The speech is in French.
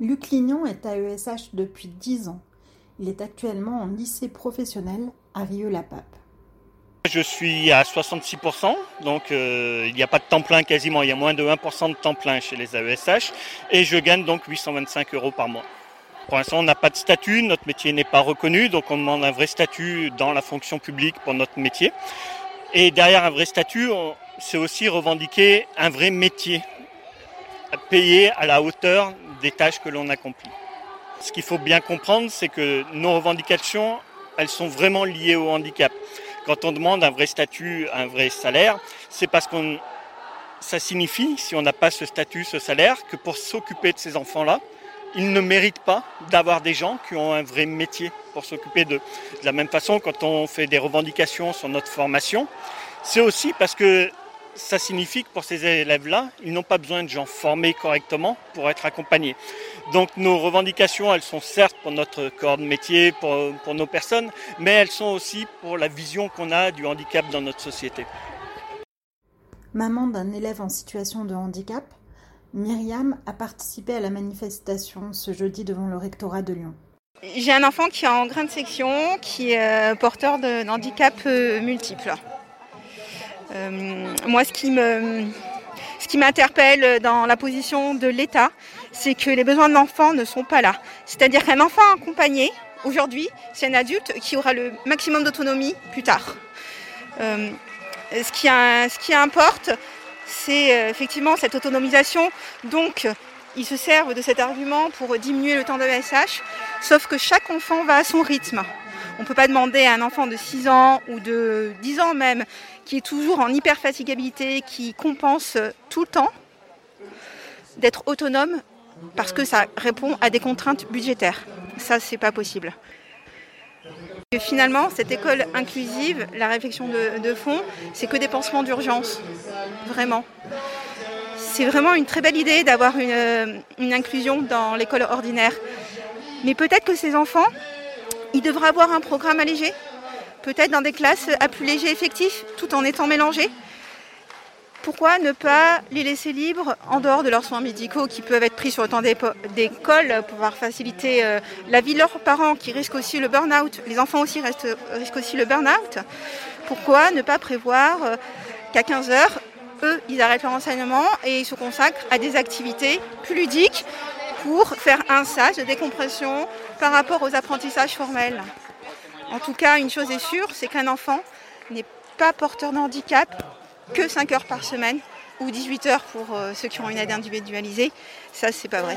Luc Lignon est à ESH depuis 10 ans. Il est actuellement en lycée professionnel à Rieux-la-Pape. Je suis à 66%, donc euh, il n'y a pas de temps plein quasiment, il y a moins de 1% de temps plein chez les AESH et je gagne donc 825 euros par mois. Pour l'instant, on n'a pas de statut, notre métier n'est pas reconnu, donc on demande un vrai statut dans la fonction publique pour notre métier. Et derrière un vrai statut, c'est aussi revendiquer un vrai métier, payé à la hauteur des tâches que l'on accomplit. Ce qu'il faut bien comprendre, c'est que nos revendications, elles sont vraiment liées au handicap. Quand on demande un vrai statut, un vrai salaire, c'est parce qu'on ça signifie, si on n'a pas ce statut, ce salaire, que pour s'occuper de ces enfants-là, ils ne méritent pas d'avoir des gens qui ont un vrai métier pour s'occuper d'eux. De la même façon, quand on fait des revendications sur notre formation, c'est aussi parce que ça signifie que pour ces élèves-là, ils n'ont pas besoin de gens formés correctement pour être accompagnés. Donc nos revendications, elles sont certes pour notre corps de métier, pour, pour nos personnes, mais elles sont aussi pour la vision qu'on a du handicap dans notre société. Maman d'un élève en situation de handicap, Myriam a participé à la manifestation ce jeudi devant le rectorat de Lyon. J'ai un enfant qui est en grande section, qui est euh, porteur de handicap euh, multiple. Euh, moi, ce qui me, m'interpelle dans la position de l'État, c'est que les besoins de l'enfant ne sont pas là. C'est-à-dire qu'un enfant accompagné, aujourd'hui, c'est un adulte qui aura le maximum d'autonomie plus tard. Euh, ce, qui, importe, c'est euh, effectivement cette autonomisation. Donc, ils se servent de cet argument pour diminuer le temps de SH, sauf que chaque enfant va à son rythme. On ne peut pas demander à un enfant de 6 ans ou de 10 ans même, qui est toujours en hyperfatigabilité, qui compense tout le temps, d'être autonome parce que ça répond à des contraintes budgétaires. Ça, c'est pas possible. Et finalement, cette école inclusive, la réflexion de, fond, c'est que des pansements d'urgence. Vraiment. C'est vraiment une très belle idée d'avoir une, une inclusion dans l'école ordinaire. Mais peut-être que ces enfants, ils devraient avoir un programme allégé, peut-être dans des classes à plus léger effectif, tout en étant mélangés. Pourquoi ne pas les laisser libres en dehors de leurs soins médicaux qui peuvent être pris sur le temps d'école pour pouvoir faciliter euh, la vie de leurs parents qui risquent aussi le burn-out? Les enfants aussi risquent aussi le burn-out. Pourquoi ne pas prévoir euh, qu'à 15 heures, eux, ils arrêtent leur enseignement et ils se consacrent à des activités plus ludiques pour faire un sage de décompression par rapport aux apprentissages formels? En tout cas, une chose est sûre, c'est qu'un enfant n'est pas porteur de handicap que 5 heures par semaine ou 18 heures pour euh, ceux qui ont une aide individualisée. Ça, c'est pas vrai.